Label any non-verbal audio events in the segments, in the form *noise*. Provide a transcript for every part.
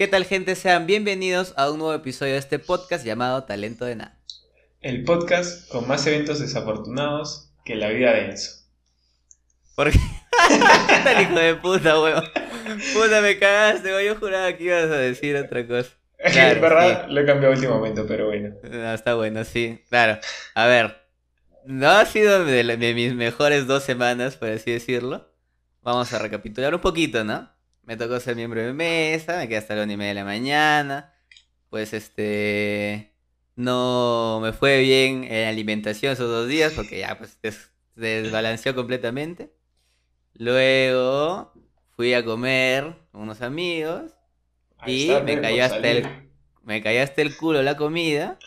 ¿Qué tal gente? Sean bienvenidos a un nuevo episodio de este podcast llamado Talento de Nada. El podcast con más eventos desafortunados que la vida de Enzo. ¿Por qué? *laughs* ¿Qué tal hijo de puta, weón? Puta, me cagaste, weón. Yo juraba que ibas a decir otra cosa. *laughs* Claro, en verdad lo he cambiado a último momento, pero bueno. No, está bueno, sí. Claro. A ver. No ha sido de, la- de mis mejores dos semanas, por así decirlo. Vamos a recapitular un poquito, ¿no? Me tocó ser miembro de mesa, me quedé hasta la una y media de la mañana. Pues este. No me fue bien en alimentación esos dos días porque ya pues des- se desbalanceó completamente. Luego fui a comer con unos amigos. Ahí Y está, me cayó hasta salir. el, me cayó hasta el culo la comida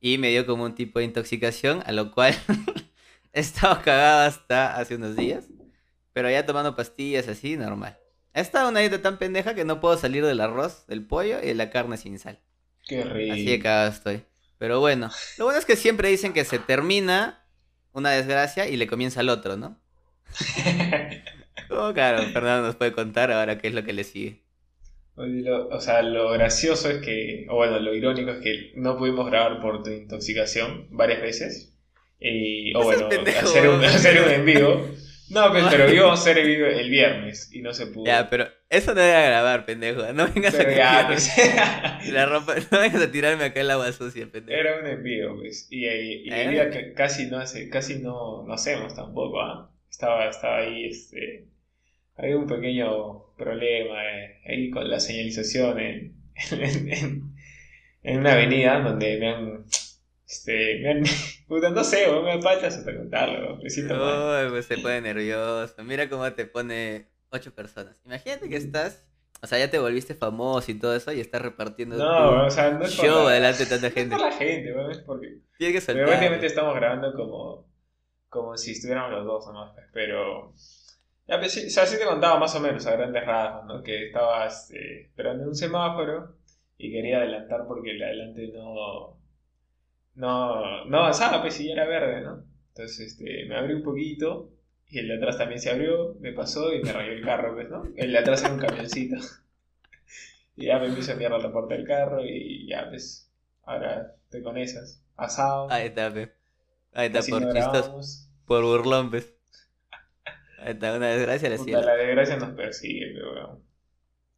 y me dio como un tipo de intoxicación, a lo cual *laughs* he estado cagado hasta hace unos días, pero ya tomando pastillas así, normal. He estado una dieta tan pendeja que no puedo salir del arroz, del pollo y de la carne sin sal. Qué rico. Así de cagado estoy. Pero bueno, lo bueno es que siempre dicen que se termina una desgracia y le comienza al otro, ¿no? *laughs* Oh, claro, Fernando nos puede contar ahora qué es lo que le sigue. O sea, lo gracioso es que, o bueno, lo irónico es que no pudimos grabar por tu intoxicación varias veces. Y, o bueno, hacer un, hacer un en vivo. No, pues, pero íbamos *laughs* a hacer el vivo el viernes y no se pudo. Ya, pero eso no era grabar, pendejo. No vengas Pero a ya, tirarme pues. *laughs* la ropa, no vengas a tirarme acá el agua sucia, pendejo. Era un envío, pues. Y, y, y Eh. el día que casi no hace, casi no, no hacemos tampoco, ¿ah? Estaba, estaba ahí, este. Había un pequeño problema eh, ahí con la señalización en, *laughs* en, en- en una avenida donde me han. Este. Me. Puta, no sé, me apachas hasta contarlo, me siento mal. Uy, pues se pone nervioso. Mira cómo te pone ocho personas. Imagínate que estás, o sea, ya te volviste famoso y todo eso y estás repartiendo No, o sea, no es por show la- delante de tanta no es gente. por la gente, weón, es porque. Tienes que soltar. obviamente estamos grabando como, como si estuviéramos los dos nomás, pues, pero... Ya, pues, sí, o sea, sí te contaba más o menos a grandes rasgos, ¿no? Que estaba este, esperando en un semáforo y quería adelantar porque el de adelante no... No, no avanzaba, pues, y ya era verde, ¿no? Entonces, este, me abrí un poquito y el de atrás también se abrió, me pasó y me rayó el carro, pues, ¿no? El de atrás era un camioncito. *laughs* Y ya me empiezo a mierda la puerta del carro y ya, pues, ahora estoy con esas. Asado. Ahí está, pe. Ahí está, por no. Por burlón, pues. Ahí está, una desgracia la Puta, la desgracia nos persigue, pero weón.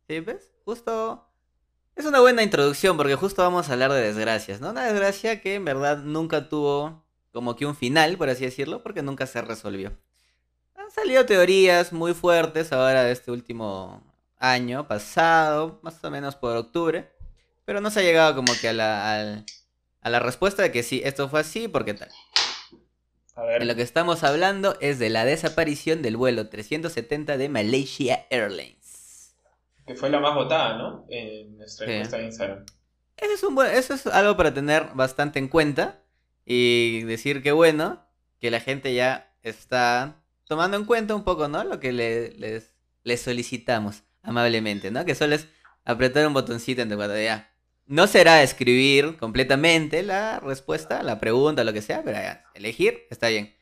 Sí, ¿ves? Justo. Es una buena introducción porque justo vamos a hablar de desgracias, ¿no? Una desgracia que en verdad nunca tuvo como que un final, por así decirlo, porque nunca se resolvió. Han salido teorías muy fuertes ahora de este último año pasado, más o menos por octubre, pero no se ha llegado como que a la, al- a la respuesta de que sí, esto fue así, porque tal. A ver. De lo que estamos hablando es de la desaparición del vuelo 370 de Malaysia Airlines. Que fue la más votada, ¿no? En nuestra Sí. encuesta de Instagram. Eso es, un buen- eso es algo para tener bastante en cuenta y decir que bueno, que la gente ya está tomando en cuenta un poco, ¿no? Lo que le- les, les solicitamos amablemente, ¿no? Que solo es apretar un botoncito en tu cuando ya. No será escribir completamente la respuesta, la pregunta, lo que sea, pero ya, elegir está bien.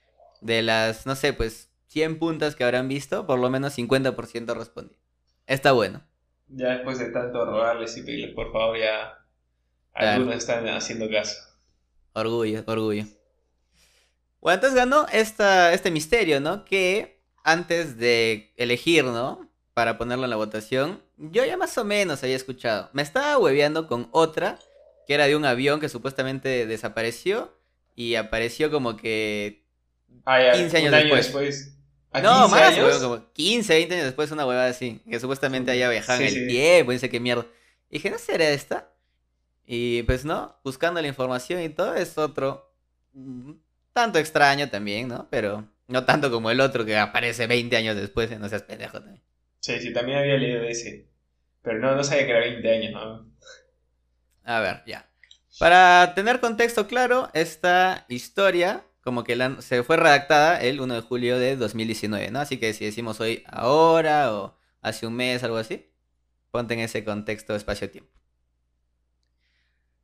De las, no sé, pues 100 puntas que habrán visto, por lo menos 50% respondí. Está bueno. Ya después de tanto rogarles y pedirles por favor, ya algunos están haciendo caso. Orgullo, orgullo. Bueno, entonces ganó esta, este misterio, ¿no? Que antes de elegir, ¿no? Para ponerlo en la votación, yo ya más o menos había escuchado. Me estaba hueveando con otra, que era de un avión que supuestamente desapareció y apareció como que... Ah, ya, 15 años año después. después. ¿A No, 15 más, años? como 15, 20 años después, una huevada así. Que supuestamente había viajado Sí, en el sí. tiempo, no sé qué mierda. Y dije, ¿no será esta? Y pues no, buscando la información y todo, es otro. mm, Tanto extraño también, ¿no? Pero no tanto como el otro que aparece 20 años después, ¿eh? no seas pendejo también. Sí, sí, también había leído ese. Pero no, no sabía que era 20 años, ¿no? A ver, ya. Para tener contexto claro, esta historia como que la- se fue redactada el 1 de julio de 2019, ¿no? Así que si decimos hoy ahora o hace un mes, algo así, ponte en ese contexto espacio-tiempo.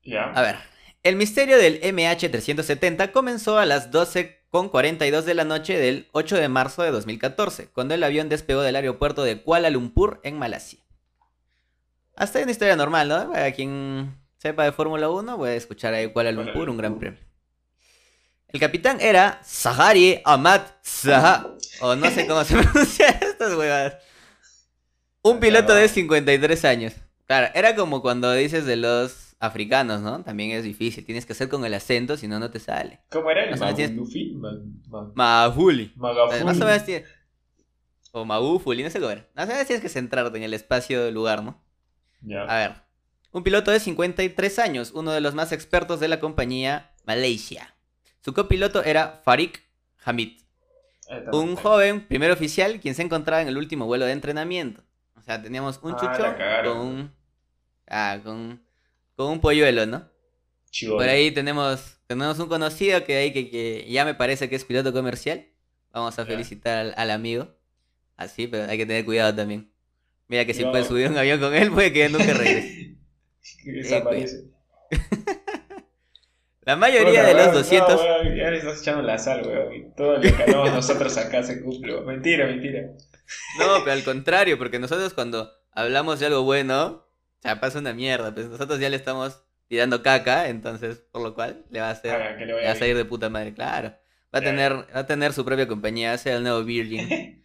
Ya. A ver, el misterio del MH370 comenzó a las 12.42 de la noche del 8 de marzo de 2014, cuando el avión despegó del aeropuerto de Kuala Lumpur en Malasia. Hasta ahí una historia normal, ¿no? Para quien sepa de Fórmula 1, puede escuchar ahí Kuala Lumpur, un gran premio. El capitán era Sahari Ahmad Zaha, o no sé cómo se *laughs* pronuncia estas huevadas. Un piloto de 53 años. Claro, era como cuando dices de los africanos, ¿no? También es difícil, tienes que hacer con el acento, si no, no te sale. ¿Cómo era el Más o menos tienes- Magulufi? Ma- ma- Mahuli. Magafuli. Más o menos tienes... O Magufuli, no sé cómo era. Más o menos tienes que centrarte en el espacio del lugar, ¿no? Ya. A ver. Un piloto de 53 años, uno de los más expertos de la compañía Malaysia. Su copiloto era Farik Hamid, está. un joven primer oficial quien se encontraba en el último vuelo de entrenamiento. O sea, teníamos un Ah, con un... Ah, con, con un polluelo, ¿no? Chibolo. Por ahí tenemos, tenemos un conocido que, ahí que, que ya me parece que es piloto comercial. Vamos a felicitar al, al amigo. Así, pero hay que tener cuidado también. Mira que si No. puedes subir un avión con él, puede que nunca regrese. *laughs* Desaparece. La mayoría de los weón, 200... No, weón, ya le estás echando la sal, weón. Y todo lo que nosotros acá se cumple. Mentira, mentira. No, pero al contrario, porque nosotros cuando hablamos de algo bueno, o sea, pasa una mierda, pues nosotros ya le estamos tirando caca, entonces, por lo cual, le va a hacer, le le va a salir de puta madre, claro. Va a tener, va a tener su propia compañía, sea el nuevo Virgin. *laughs*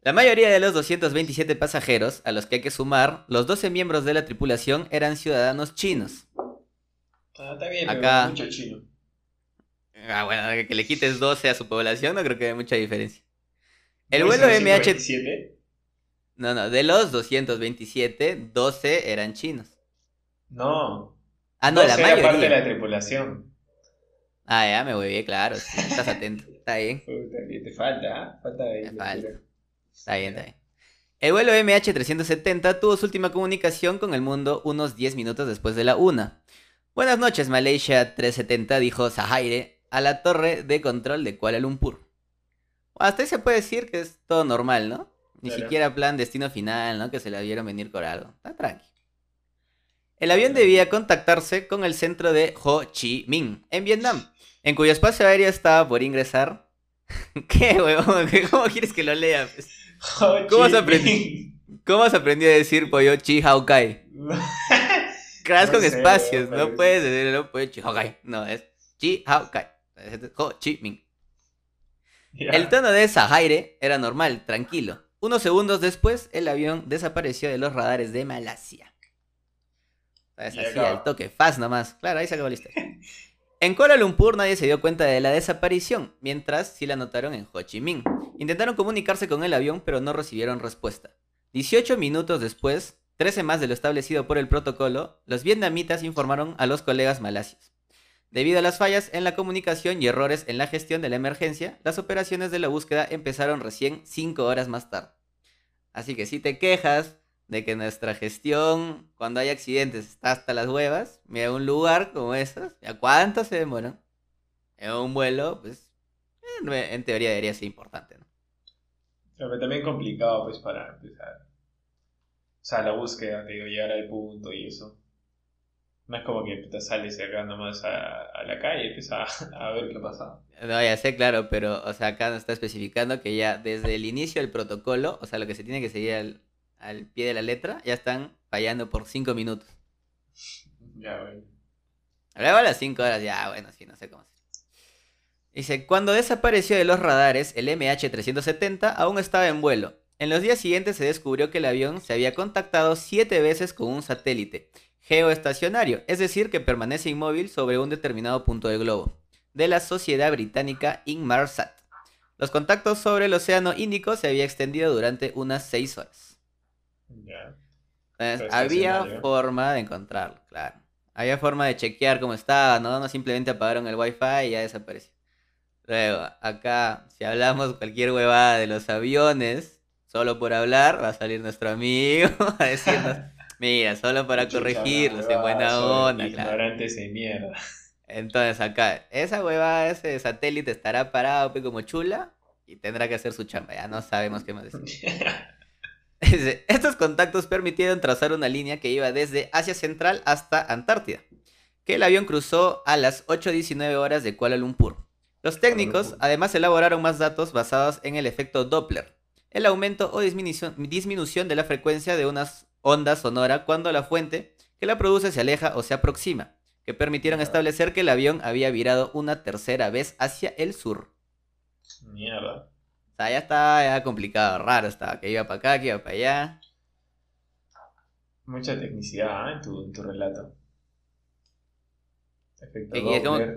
La mayoría de los 227 pasajeros, a los que hay que sumar, los 12 miembros de la tripulación eran ciudadanos chinos. Ah, está bien, Acá- mucho chino. Ah, bueno, que le quites 12 a su población no creo que haya mucha diferencia. El ¿No vuelo MH... 127? No, no, de los 227, 12 eran chinos. No. Ah, no, la era parte de mayoría. la tripulación. Ah, ya me voy bien, claro. sí, estás atento. Está bien, *laughs* te falta, ¿ah? Falta de. Falta. está bien, está bien. El vuelo MH370 tuvo su última comunicación con el mundo unos 10 minutos después de la una. Buenas noches, Malaysia 370, dijo Zahaire a la torre de control de Kuala Lumpur. Hasta ahí se puede decir que es todo normal, ¿no? Ni Claro. siquiera plan destino final, ¿no? Que se la vieron venir con algo. Está tranqui. El avión debía contactarse con el centro de Ho Chi Minh, en Vietnam, en cuyo espacio aéreo estaba por ingresar. *laughs* ¿Qué, huevón? ¿Cómo quieres que lo lea? pues? ¿Cómo has aprendido? ¿Cómo has aprendido a decir pollo Chi Hao Kai? *laughs* Creas No con espacios, no puedes decirlo pollo Chi Hao Kai. No, es Chi Hao Kai. Es Ho Chi Minh. El tono de Zahaire era normal, tranquilo. Unos segundos después, el avión desapareció de los radares de Malasia. Es así, al toque, fast nomás. Claro, ahí se acabó la historia. En Kuala Lumpur nadie se dio cuenta de la desaparición, mientras sí la notaron en Ho Chi Minh. Intentaron comunicarse con el avión, pero no recibieron respuesta. 18 minutos después, 13 más de lo establecido por el protocolo, los vietnamitas informaron a los colegas malasios. Debido a las fallas en la comunicación y errores en la gestión de la emergencia, las operaciones de la búsqueda empezaron recién 5 horas más tarde. Así que si te quejas de que nuestra gestión, cuando hay accidentes, está hasta las huevas, mira un lugar como estos, ¿a cuánto se demoran? En un vuelo, pues, en teoría debería ser importante, ¿no? Pero también complicado, pues, para empezar. O sea, la búsqueda, te digo, llegar al punto y eso. No es como que te sales acá nomás a, a la calle y empiezas a, *laughs* a ver qué pasa. No, ya sé, claro, pero, o sea, acá nos está especificando que ya desde el inicio del protocolo, o sea, lo que se tiene que seguir al, al pie de la letra, ya están fallando por 5 minutos. Ya, bueno. Luego a las 5 horas, ya, bueno, sí, no sé cómo hacer. Dice, cuando desapareció de los radares, el MH370 aún estaba en vuelo. En los días siguientes se descubrió que el avión se había contactado 7 veces con un satélite geoestacionario, es decir, que permanece inmóvil sobre un determinado punto del globo, de la sociedad británica Inmarsat. Los contactos sobre el Océano Índico se había extendido durante unas 6 horas. Entonces, Pero había forma de encontrarlo, claro. Había forma de chequear cómo estaba, ¿no? No simplemente apagaron el wifi y ya desapareció. Luego, acá, si hablamos cualquier huevada de los aviones, solo por hablar, va a salir nuestro amigo *laughs* a decirnos, *laughs* mira, solo para Chucha, corregirlos, en buena onda, soy claro. Ignorantes de mierda. Entonces acá, esa huevada, ese satélite estará parado pe, como chula y tendrá que hacer su chamba, ya no sabemos qué más decir. *laughs* Dice, Estos contactos permitieron trazar una línea que iba desde Asia Central hasta Antártida, que el avión cruzó a las 8.19 horas de Kuala Lumpur. Los técnicos además elaboraron más datos basados en el efecto Doppler, el aumento o disminución, disminución de la frecuencia de unas onda sonora cuando la fuente que la produce se aleja o se aproxima, que permitieron establecer que el avión había virado una tercera vez hacia el sur. Mierda. O sea, ya estaba ya complicado, raro estaba, que iba para acá, que iba para allá. Mucha tecnicidad ¿eh? en, tu, en tu relato.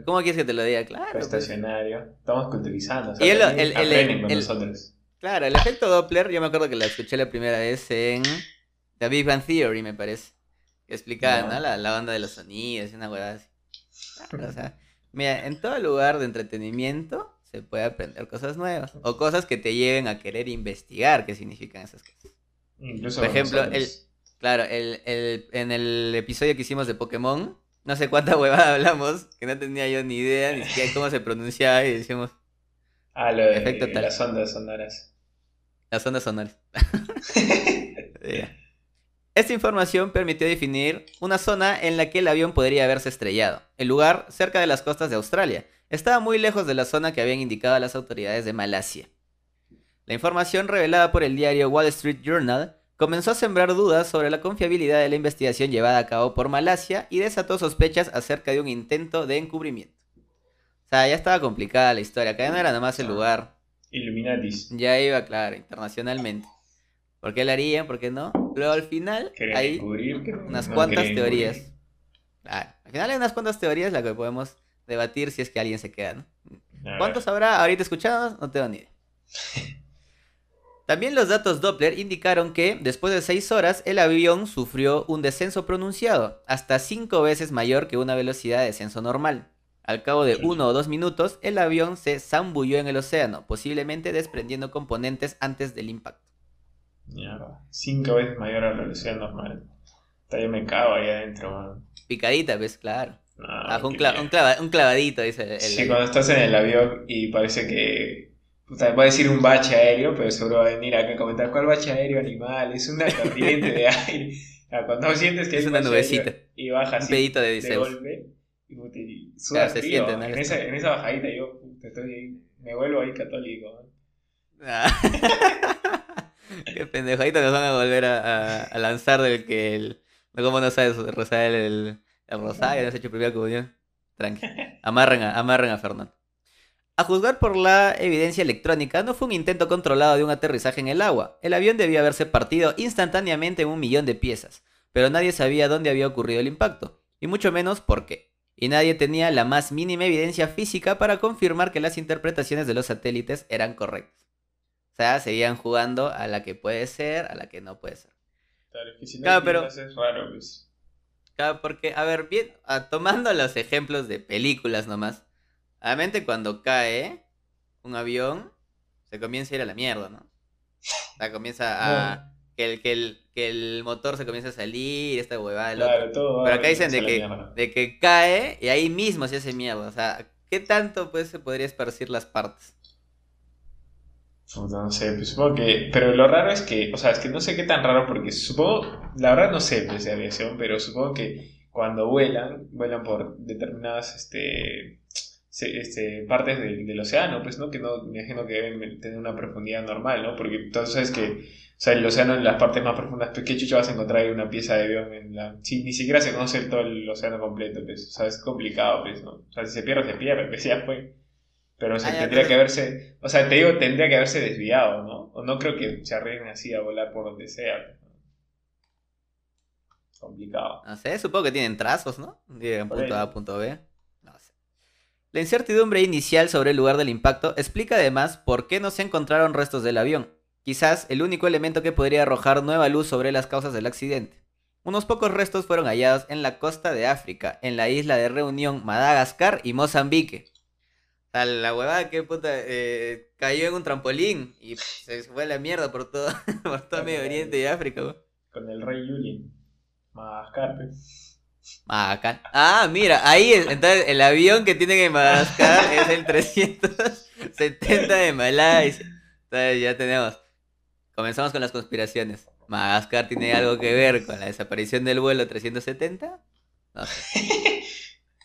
¿Cómo, quieres que te lo diga? Claro. pues. estacionario. Estamos culturizando. o sea, Y el- el- el- nosotros. Claro, el efecto Doppler, yo me acuerdo que lo escuché la primera vez en The Big Bang Theory, me parece. Que explicaba. ¿no? La, la banda de los sonidos y una huevada así. Claro, o sea, mira, en todo lugar de entretenimiento se puede aprender cosas nuevas. O cosas que te lleven a querer investigar qué significan esas cosas. Incluso por con ejemplo, nosotros. Claro, el, el- en el episodio que hicimos de Pokémon, no sé cuánta huevada hablamos, que no tenía yo ni idea ni siquiera cómo se pronunciaba y decíamos Ah, lo de efecto tal. las ondas sonoras. Las ondas sonoras. *laughs* Esta información permitió definir una zona en la que el avión podría haberse estrellado. El lugar, cerca de las costas de Australia, estaba muy lejos de la zona que habían indicado las autoridades de Malasia. La información revelada por el diario Wall Street Journal comenzó a sembrar dudas sobre la confiabilidad de la investigación llevada a cabo por Malasia y desató sospechas acerca de un intento de encubrimiento. O sea, ya estaba complicada la historia, acá ya no era nada más el lugar, Illuminatis. ya iba, claro, internacionalmente. ¿Por qué lo harían? ¿Por qué no? Pero al final hay descubrir unas no cuantas teorías. descubrir. Claro, al final hay unas cuantas teorías las que podemos debatir si es que alguien se queda, ¿no? A ver. ¿Cuántos habrá ahorita escuchados? No tengo ni idea. *laughs* También los datos Doppler indicaron que, después de 6 horas, el avión sufrió un descenso pronunciado, hasta 5 veces mayor que una velocidad de descenso normal. Al cabo de uno o dos minutos, el avión se zambulló en el océano, posiblemente desprendiendo componentes antes del impacto. Mierda. Cinco veces mayor a la velocidad normal. Hasta yo me cago ahí adentro, man. Picadita, ¿ves? Claro. No, Ah, un, un clava- un clavadito, dice el, el- Sí, cuando estás en el avión y parece que. Puta, va a decir un bache aéreo, pero seguro va a venir acá a comentar cuál bache aéreo animal. Es una corriente de *laughs* aire. Ah, Cuando sientes que Es un una nubecita. aéreo Y baja un así pedito de de golpe. Y, y sudas Claro, en, esa, en esa bajadita yo puta, estoy ahí, me vuelvo ahí católico. Ah. *laughs* Qué pendejo. Ahorita nos van a volver a, a- a lanzar del que el. ¿Cómo no sabes rozar el, el, el rosario? ¿No has hecho primera comunión? Tranqui. Amarren a, amarren a Fernando. A juzgar por la evidencia electrónica, no fue un intento controlado de un aterrizaje en el agua. El avión debió haberse partido instantáneamente en un millón de piezas, pero nadie sabía dónde había ocurrido el impacto, y mucho menos por qué. Y nadie tenía la más mínima evidencia física para confirmar que las interpretaciones de los satélites eran correctas. O sea, seguían jugando a la que puede ser, a la que no puede ser. Claro, que si no Claro, pero- es raro, pues. Claro, porque, a ver, bien, ah, tomando los ejemplos de películas nomás, obviamente cuando cae un avión, se comienza a ir a la mierda, ¿no? O sea, comienza a... Que el, que, el, que el motor se comienza a salir, esta huevada del otro. Claro, todo. Pero acá dicen de que, de que cae y ahí mismo se hace mierda. O sea, ¿qué tanto pues se podría esparcir las partes? No sé, pues supongo que. Pero lo raro es que. O sea, es que no sé qué tan raro, porque supongo. La verdad no sé pues, de aviación, pero supongo que cuando vuelan, vuelan por determinadas este, este, partes del, del océano, pues, ¿no? Que no me imagino que deben tener una profundidad normal, ¿no? Porque entonces que. O sea, el océano en las partes más profundas, pues, ¿qué chucho vas a encontrar ahí una pieza de avión en la. Si ni siquiera se conoce todo el océano completo, pues. O sea, es complicado, pues, ¿no? O sea, si se pierde, se pierde, pues ya fue. Pero o sea, Ah, tendría que haberse. O sea, te digo, tendría que haberse desviado, ¿no? O no creo que se arriesguen así a volar por donde sea. pues. Complicado. No sé, supongo que tienen trazos, ¿no? Llegan punto a punto B. No sé. La incertidumbre inicial sobre el lugar del impacto explica además por qué no se encontraron restos del avión. Quizás el único elemento que podría arrojar nueva luz sobre las causas del accidente. Unos pocos restos fueron hallados en la costa de África, en la isla de Reunión, Madagascar y Mozambique. La huevada que puta eh, cayó en un trampolín y se fue a la mierda por todo, *laughs* por todo Medio Oriente y África. weón. Con el rey Julien. Madagascar, pues. Madagascar. Ah, mira, ahí es- entonces el avión que tienen en Madagascar es el 370 de Malasia. Entonces ya tenemos. Comenzamos con las conspiraciones. ¿Madagascar tiene algo que ver con la desaparición del vuelo 370? No sé.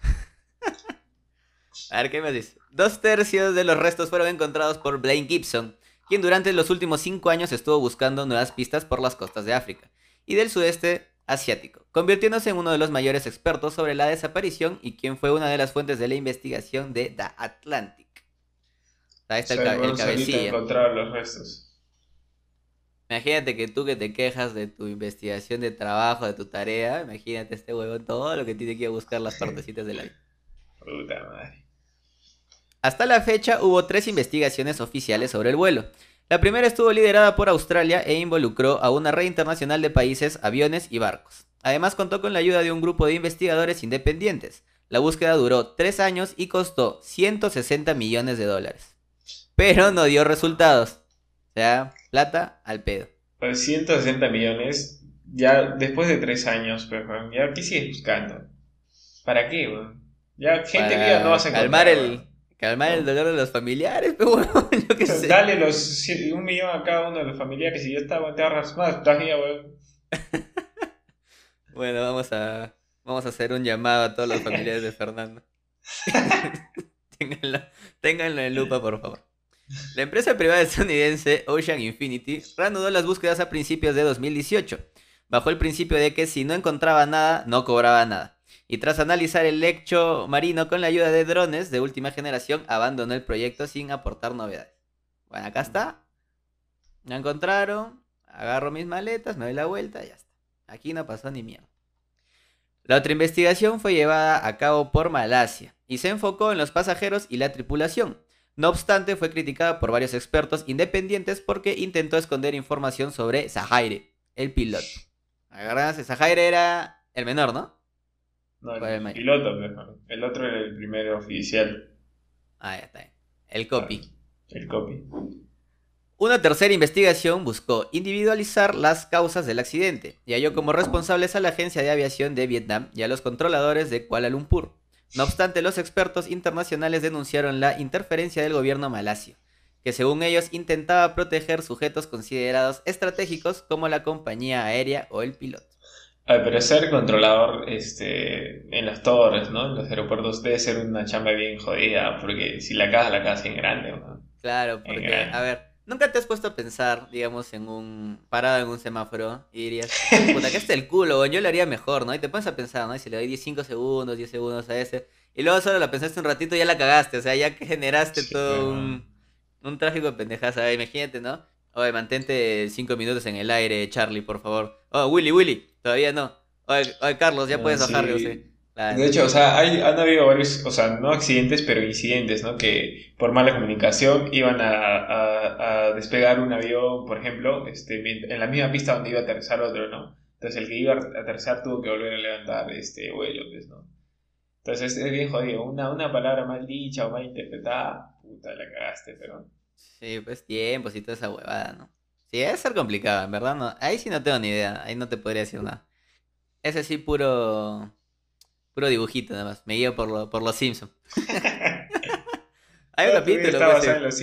*laughs* A ver, ¿qué me dice? Dos tercios de los restos fueron encontrados por Blaine Gibson, quien durante los últimos cinco años estuvo buscando nuevas pistas por las costas de África. y del sudeste asiático, convirtiéndose en uno de los mayores expertos sobre la desaparición y quien fue una de las fuentes de la investigación de The Atlantic. Ahí está el, el cabecilla. encontrar los restos. Imagínate que tú que te quejas de tu investigación de trabajo, de tu tarea, imagínate este huevón todo lo que tiene que buscar las partecitas del aire. Puta madre. Hasta la fecha hubo tres investigaciones oficiales sobre el vuelo. La primera estuvo liderada por Australia e involucró a una red internacional de países, aviones y barcos. Además contó con la ayuda de un grupo de investigadores independientes. La búsqueda duró tres años y costó 160 millones de dólares. Pero no dio resultados. O sea, plata al pedo. Pues 160 millones, ya después de tres años, pero ya ¿qué sigues buscando? ¿Para qué, weón? Ya gente viva no vas a encontrar. Calmar el, calmar el dolor de los familiares, *laughs* pero bueno, yo qué sé. Dale los, un millón a cada uno de los familiares y ya está, te ahorras más, todavía, weón. *laughs* bueno, vamos a, vamos a hacer un llamado a todos los familiares de Fernando. *laughs* ténganlo, ténganlo en lupa, por favor. La empresa privada estadounidense Ocean Infinity reanudó las búsquedas a principios de 2018, bajo el principio de que si no encontraba nada, no cobraba nada. Y tras analizar el lecho marino con la ayuda de drones de última generación, abandonó el proyecto sin aportar novedades. Bueno, acá está. Me encontraron, agarro mis maletas, me doy la vuelta y ya está. Aquí no pasó ni miedo. La otra investigación fue llevada a cabo por Malasia y se enfocó en los pasajeros y la tripulación no obstante, fue criticada por varios expertos independientes porque intentó esconder información sobre Zahaire, el piloto. Agarras, Zahaire era el menor, ¿no? No, el, piloto, El otro era el primer oficial. Ah, ya está. El copy. el copy. Una tercera investigación buscó individualizar las causas del accidente y halló como responsables a la Agencia de Aviación de Vietnam y a los controladores de Kuala Lumpur. No obstante, los expertos internacionales denunciaron la interferencia del gobierno malasio, que según ellos intentaba proteger sujetos considerados estratégicos como la compañía aérea o el piloto. Ay, pero ser controlador este, en las torres, ¿no? En los aeropuertos debe ser una chamba bien jodida, porque si la casa, la casa en grande, ¿no? Claro, porque, a ver, ¿Nunca te has puesto a pensar, digamos, en un parado en un semáforo y dirías, puta, que está el culo, yo lo haría mejor, ¿no? Y te pones a pensar, ¿no? Y si le doy 5 segundos, 10 segundos a ese, y luego solo la pensaste un ratito y ya la cagaste, o sea, ya que generaste todo un, un tráfico de pendejadas, imagínate, ¿no? Oye, mantente 5 minutos en el aire, Charlie, por favor. Oh, Willy, Willy, todavía no. Oye, oye Carlos, ya puedes bajar, yo De hecho, o sea, hay, han habido varios, o sea, no accidentes, pero incidentes, ¿no? Que por mala comunicación iban a, a, despegar un avión, por ejemplo, este, en la misma pista donde iba a aterrizar otro, ¿no? Entonces el que iba a aterrizar tuvo que volver a levantar este vuelo, pues, ¿no? Entonces es bien jodido. Una, una palabra mal dicha o mal interpretada, puta, la cagaste, pero... Sí, pues tiempo y toda esa huevada, ¿no? Sí, debe ser complicado, en verdad, no. Ahí sí no tengo ni idea, ahí no te podría decir nada. Ese sí puro Puro dibujito nada más. Me guío por, por los Simpsons. *laughs* *laughs* Hay un capítulo. los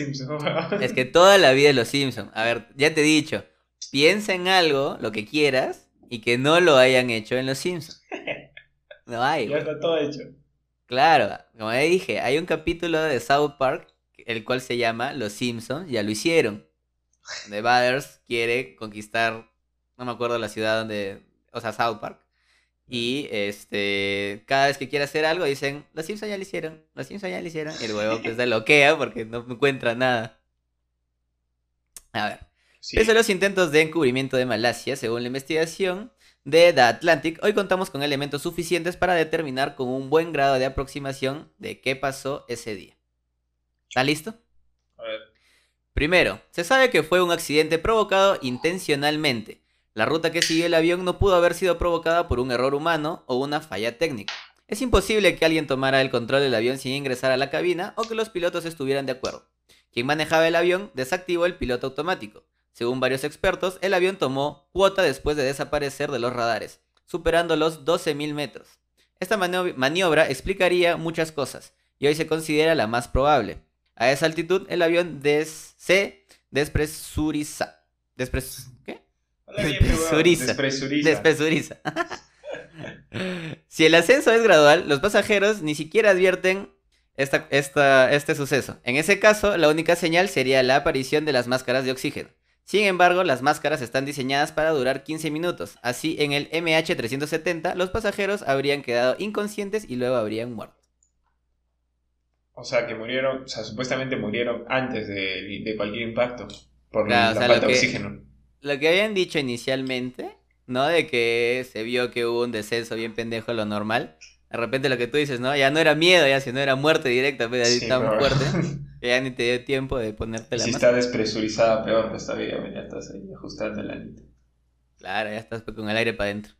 es que toda la vida de los Simpsons. A ver, ya te he dicho. Piensa en algo, lo que quieras, y que no lo hayan hecho en los Simpsons. *laughs* No hay. Ya está todo hecho. Claro, como ya dije, hay un capítulo de South Park, el cual se llama Los Simpsons, ya lo hicieron. Donde Butters quiere conquistar, no me acuerdo la ciudad donde, o sea, South Park. Y este, cada vez que quiere hacer algo dicen, los Simpsons ya lo hicieron, los Simpsons ya lo hicieron. Y el huevo pues loquea porque no encuentra nada. A ver. Pese a los intentos de encubrimiento de Malasia, según la investigación de The Atlantic, hoy contamos con elementos suficientes para determinar con un buen grado de aproximación de qué pasó ese día. ¿Está listo? A ver. Primero, se sabe que fue un accidente provocado intencionalmente la ruta que siguió el avión no pudo haber sido provocada por un error humano o una falla técnica. Es imposible que alguien tomara el control del avión sin ingresar a la cabina o que los pilotos estuvieran de acuerdo. Quien manejaba el avión desactivó el piloto automático. Según varios expertos, el avión tomó cuota después de desaparecer de los radares, superando los 12.000 metros. Esta maniobra explicaría muchas cosas, y hoy se considera la más probable. A esa altitud, el avión se despresuriza. ¿Qué? Despresuriza. si el ascenso es gradual, los pasajeros ni siquiera advierten este suceso. En ese caso, la única señal sería la aparición de las máscaras de oxígeno. Sin embargo, las máscaras están diseñadas para durar 15 minutos. Así, en el MH370, los pasajeros habrían quedado inconscientes y luego habrían muerto. O sea, que murieron, o sea, supuestamente murieron antes de, cualquier impacto por la falta de oxígeno. Lo que habían dicho inicialmente, ¿no? De que se vio que hubo un descenso bien pendejo a lo normal. De repente lo que tú dices, ¿no? Ya no era miedo, ya sino era muerte directa, pero pues, tan fuerte. Que ya ni te dio tiempo de ponerte la Si está despresurizada, peor, pues todavía ya estás ahí ajustando la anita. Claro, ya estás con el aire para adentro.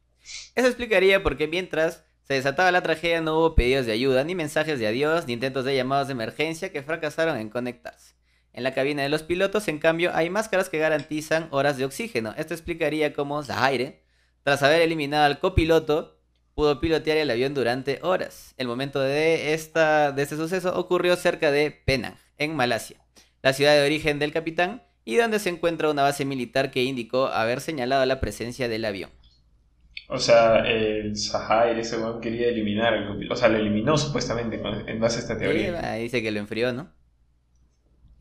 Eso explicaría por qué mientras se desataba la tragedia, no hubo pedidos de ayuda, ni mensajes de adiós, ni intentos de llamados de emergencia que fracasaron en conectarse. En la cabina de los pilotos, en cambio, hay máscaras que garantizan horas de oxígeno. Esto explicaría cómo Zahaire, tras haber eliminado al copiloto, pudo pilotear el avión durante horas. El momento de, esta, de este suceso ocurrió cerca de Penang, en Malasia, la ciudad de origen del capitán, y donde se encuentra una base militar que indicó haber señalado la presencia del avión. O sea, el Sahai, ese weón quería eliminar el copiloto. O sea, lo eliminó supuestamente en base a esta teoría. dice que lo enfrió, ¿no?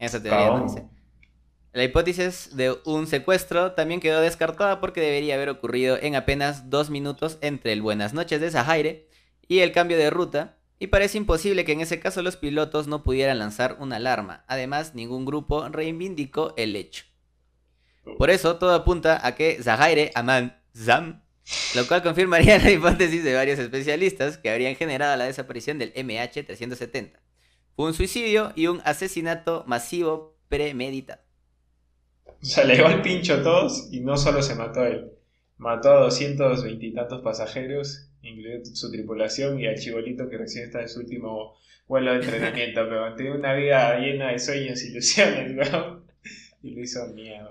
Esa teoría no dice. La hipótesis de un secuestro también quedó descartada porque debería haber ocurrido en apenas dos minutos entre el Buenas noches de Sahaire y el cambio de ruta, y parece imposible que en ese caso los pilotos no pudieran lanzar una alarma. Además, ningún grupo reivindicó el hecho. Por eso, todo apunta a que Zahaire Aman Zam lo cual confirmaría *laughs* la hipótesis de varios especialistas que habrían generado la desaparición del MH370. Fue un suicidio y un asesinato masivo premeditado. O sea, le dio el pincho a todos y no solo se mató a él. Mató a 220 y tantos pasajeros, incluido su tripulación y al chibolito que recién está en su último vuelo de entrenamiento, pero tenía una vida llena de sueños y ilusiones, Y lo hizo mierda.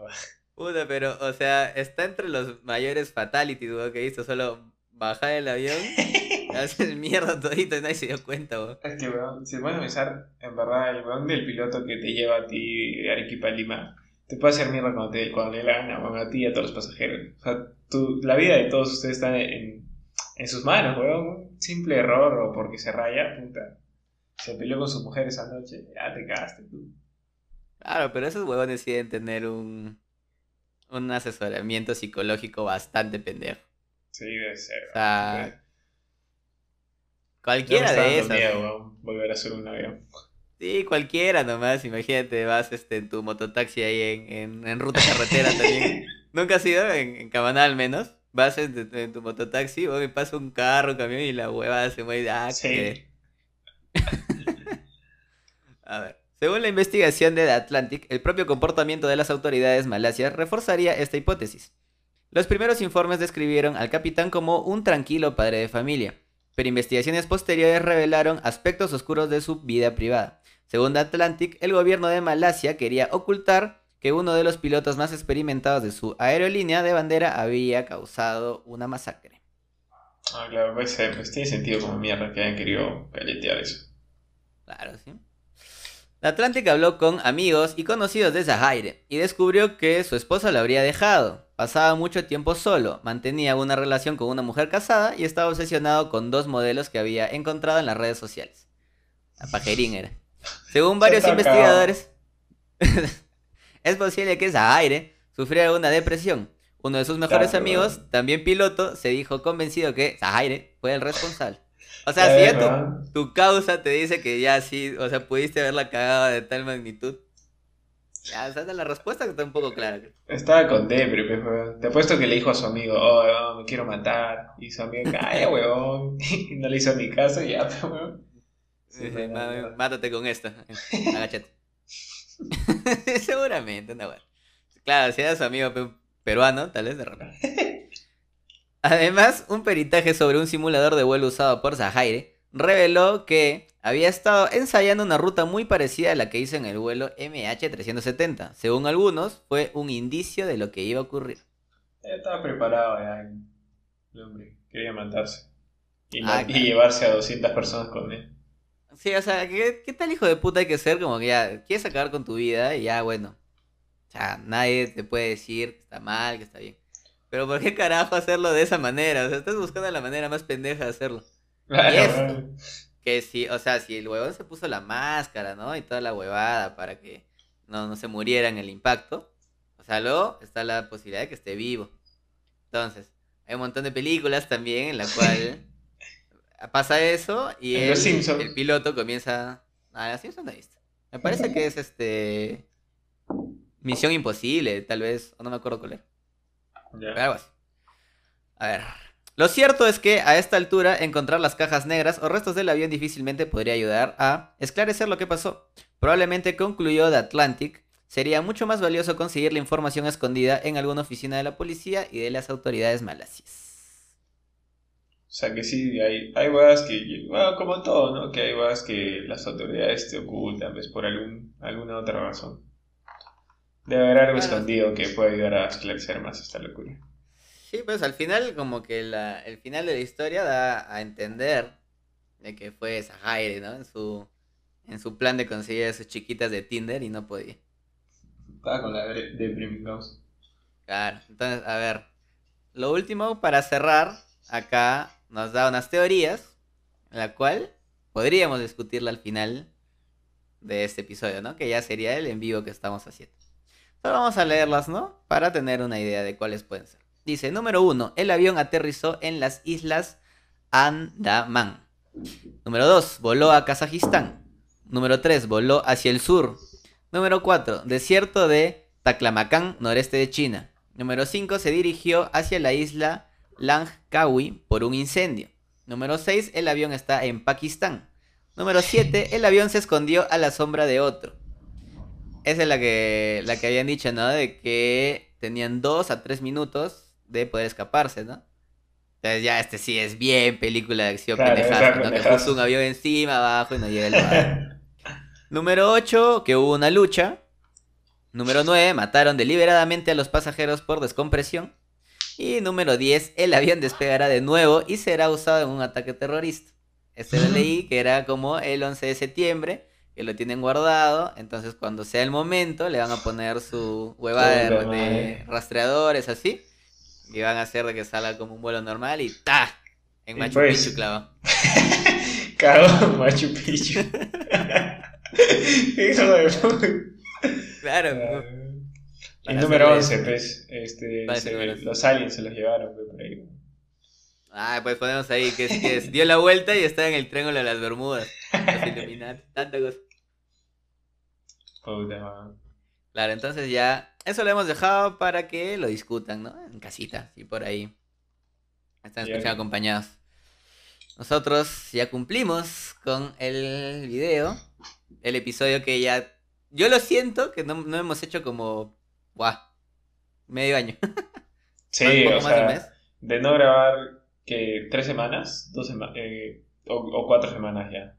Puta, pero, o sea, está entre los mayores fatalities, weón, que hizo solo bajar el avión, *laughs* *laughs* haces mierda todito y nadie se dio cuenta, weón. Es que, weón, si puede pensar, en verdad, el weón del piloto que te lleva a ti de Arequipa a Lima, te puede hacer mierda cuando, te, cuando le gana, weón, a ti y a todos los pasajeros. O sea, tu, la vida de todos ustedes está en, en sus manos, weón. Simple error o porque se raya, puta. Se peleó con su mujer esa noche, ya te cagaste tú. Claro, pero esos huevones deciden tener un un asesoramiento psicológico bastante pendejo. Sí, debe ser. O sea, cualquiera de esas. Miedo, volver a ser un avión. Sí, cualquiera nomás. Imagínate, vas este, en tu mototaxi ahí en, en, ruta carretera también. *laughs* Nunca has ido en, en al menos. Vas en, tu mototaxi, me pasa un carro, un camión y la hueva se mueve. Ah, sí. *laughs* a ver. Según la investigación de The Atlantic, el propio comportamiento de las autoridades malasias reforzaría esta hipótesis. Los primeros informes describieron al capitán como un tranquilo padre de familia, pero investigaciones posteriores revelaron aspectos oscuros de su vida privada. Según The Atlantic, el gobierno de Malasia quería ocultar que uno de los pilotos más experimentados de su aerolínea de bandera había causado una masacre. Ah, claro, pues, eh, pues tiene sentido como mierda que hayan querido caletear eso. Claro, sí. La Atlántica habló con amigos y conocidos de Zahaire y descubrió que su esposa lo habría dejado. Pasaba mucho tiempo solo, mantenía una relación con una mujer casada y estaba obsesionado con dos modelos que había encontrado en las redes sociales. La pajerín era. Según varios investigadores, *laughs* es posible que Zahaire sufriera una depresión. Uno de sus mejores amigos, también piloto, se dijo convencido que Zahaire fue el responsable. O sea, si ya tu, causa te dice que ya sí, o sea, pudiste haberla cagado de tal magnitud. Ya, la respuesta que está un poco clara. Estaba con depre, Te apuesto que le dijo a su amigo, oh, me quiero matar. Y su amigo, calla, *laughs* weón. Y no le hizo ni caso y ya, weón. Sí, sí, mátate con esto. Agáchate. *laughs* Seguramente, no, bueno. Claro, si era su amigo peruano, tal vez de repente. *laughs* Además, un peritaje sobre un simulador de vuelo usado por Zahaire reveló que había estado ensayando una ruta muy parecida a la que hizo en el vuelo MH370. Según algunos, fue un indicio de lo que iba a ocurrir. Estaba preparado ya. El hombre quería matarse. Y, ah, llevarse a 200 personas con él. Sí, o sea, ¿qué, ¿qué, tal hijo de puta hay que ser? Como que ya quieres acabar con tu vida y ya, bueno. O sea, nadie te puede decir que está mal, que está bien. Pero ¿por qué carajo hacerlo de esa manera? O sea, estás buscando la manera más pendeja de hacerlo. *laughs* que si, o sea, si el huevón se puso la máscara, ¿no? Y toda la huevada para que no, no se muriera en el impacto. O sea, luego está la posibilidad de que esté vivo. Entonces, hay un montón de películas también en la cual *laughs* pasa eso y el, piloto comienza... Ah, los Simpson no he visto. Me parece que es este... Misión Imposible, tal vez, o no me acuerdo cuál era. Pero algo así. A ver. Lo cierto es que a esta altura encontrar las cajas negras o restos del avión difícilmente podría ayudar a esclarecer lo que pasó. Probablemente concluyó The Atlantic. Sería mucho más valioso conseguir la información escondida en alguna oficina de la policía y de las autoridades malasias. O sea que sí, hay, hay que, bueno, como todo, ¿no? Que hay weas que las autoridades te ocultan, pues por algún, alguna otra razón. Debe haber algo Claro. escondido que pueda ayudar a esclarecer más esta locura. Sí, pues al final como que la- el final de la historia da a entender de que fue Zahaire, ¿no? En su, en su plan de conseguir a sus chiquitas de Tinder y no podía. Estaba con la de, House. Claro, entonces, a ver. Lo último para cerrar, acá nos da unas teorías, la cual podríamos discutirla al final de este episodio, ¿no? Que ya sería el en vivo que estamos haciendo. Solo vamos a leerlas, ¿no? Para tener una idea de cuáles pueden ser. Dice, número uno, el avión aterrizó en las islas Andaman. Número 2, voló a Kazajistán. Número 3, voló hacia el sur. Número 4, desierto de Taklamakan, noreste de China. Número 5, se dirigió hacia la isla Langkawi por un incendio. Número 6, el avión está en Pakistán. Número 7, el avión se escondió a la sombra de otro. Esa es la que, la que habían dicho, ¿no? De que tenían 2 a 3 minutos de poder escaparse, ¿no? Entonces ya este sí es bien película de acción Claro, ¿no? Que justo un avión encima, abajo y no llega el. *laughs* Número 8, que hubo una lucha. Número 9, mataron deliberadamente a los pasajeros por descompresión. Y número 10, el avión despegará de nuevo y será usado en un ataque terrorista. Este lo leí que era como el 11 de septiembre, que lo tienen guardado. Entonces, cuando sea el momento, le van a poner su huevada de, rastreadores así. Y van a hacer de que salga como un vuelo normal y ¡ta! En Y Machu pues- Picchu clavo. Cago Machu Picchu. *laughs* *laughs* Hijo de puta. Claro. Y Para número hacerle 11, pues, este, ¿Cuál es se- el los aliens se los llevaron pues, por ahí. Ah, pues ponemos ahí que, es- que es- dio la vuelta y está en el triángulo de las Bermudas. Los *laughs* Illuminati, tanta cosa. Puta. Claro, entonces ya eso lo hemos dejado para que lo discutan, ¿no? En casita, y por ahí. Están Bien. escuchando acompañados. Nosotros ya cumplimos con el video, el episodio que ya... Yo lo siento que no, no hemos hecho como... ¡Guau! Medio año. *laughs* Sí, o más de un sea, mes. de no grabar que tres semanas, dos semanas, o, o cuatro semanas ya.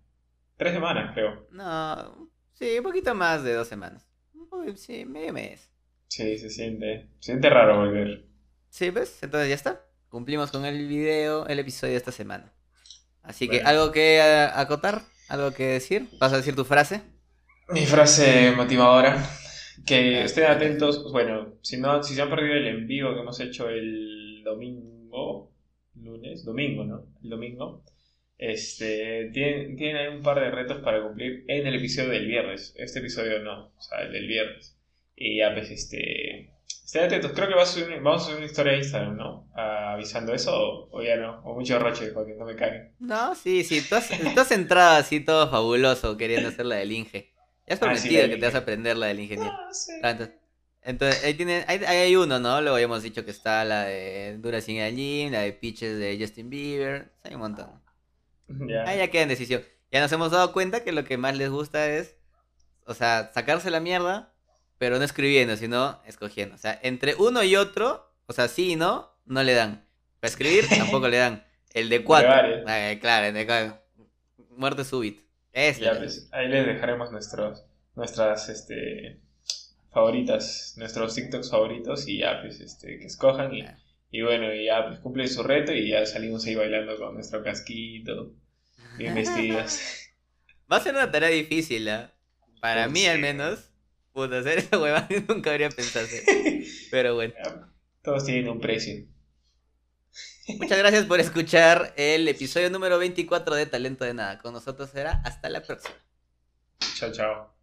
Tres semanas, creo. No, sí, un poquito más de dos semanas. Sí, medio mes. Sí, se siente, se siente raro volver. Sí, ¿ves? Entonces ya está. Cumplimos con el video, el episodio de esta semana. Así que. ¿algo que acotar? ¿Algo que decir? ¿Vas a decir tu frase? Mi frase motivadora, que estén atentos, bueno, si no, si se han perdido el en vivo que hemos hecho el domingo, lunes, domingo, ¿no? El domingo, este, tienen, tienen ahí un par de retos para cumplir en el episodio del viernes, este episodio no, o sea, el del viernes, y ya pues este, estén atentos, creo que va a subir- vamos a subir una historia a Instagram, ¿no? Ah, avisando eso, o, o ya no, o mucho roche para que no me caguen. No, sí, sí. Tú has, tú has entrado así todo fabuloso queriendo hacer la del Inge. Ya has Ah, sí, prometido que te vas a aprender la del ingeniero. Ah, sí. Ah, entonces, entonces, ahí, tienen, ahí, ahí hay uno, ¿no? Luego habíamos dicho que está la de Dura sin el Gym, la de Pitches de Justin Bieber. Hay un montón. Ya. Ahí ya queda en decisión. Ya nos hemos dado cuenta que lo que más les gusta es, o sea, sacarse la mierda, pero no escribiendo, sino escogiendo. O sea, entre uno y otro, o sea, sí y no, no le dan. Para escribir *laughs* tampoco le dan. El de cuatro. varios. Ah, claro, el de cuatro. Muerte súbita. Ya, pues, ahí les dejaremos nuestros, nuestras este, favoritas, nuestros TikToks favoritos y ya, pues, este, que escojan y, y bueno, y ya, pues, cumplen su reto y ya salimos ahí bailando con nuestro casquito, bien vestidos. *laughs* Va a ser una tarea difícil, ¿ah? Para Pues mí al menos. Puta, hacer esa huevada *laughs* nunca habría pensado. *laughs* Pero bueno. Todos tienen un precio. Muchas gracias por escuchar el episodio número 24 de Talento de Nada. Con nosotros será hasta la próxima. Chao, chao.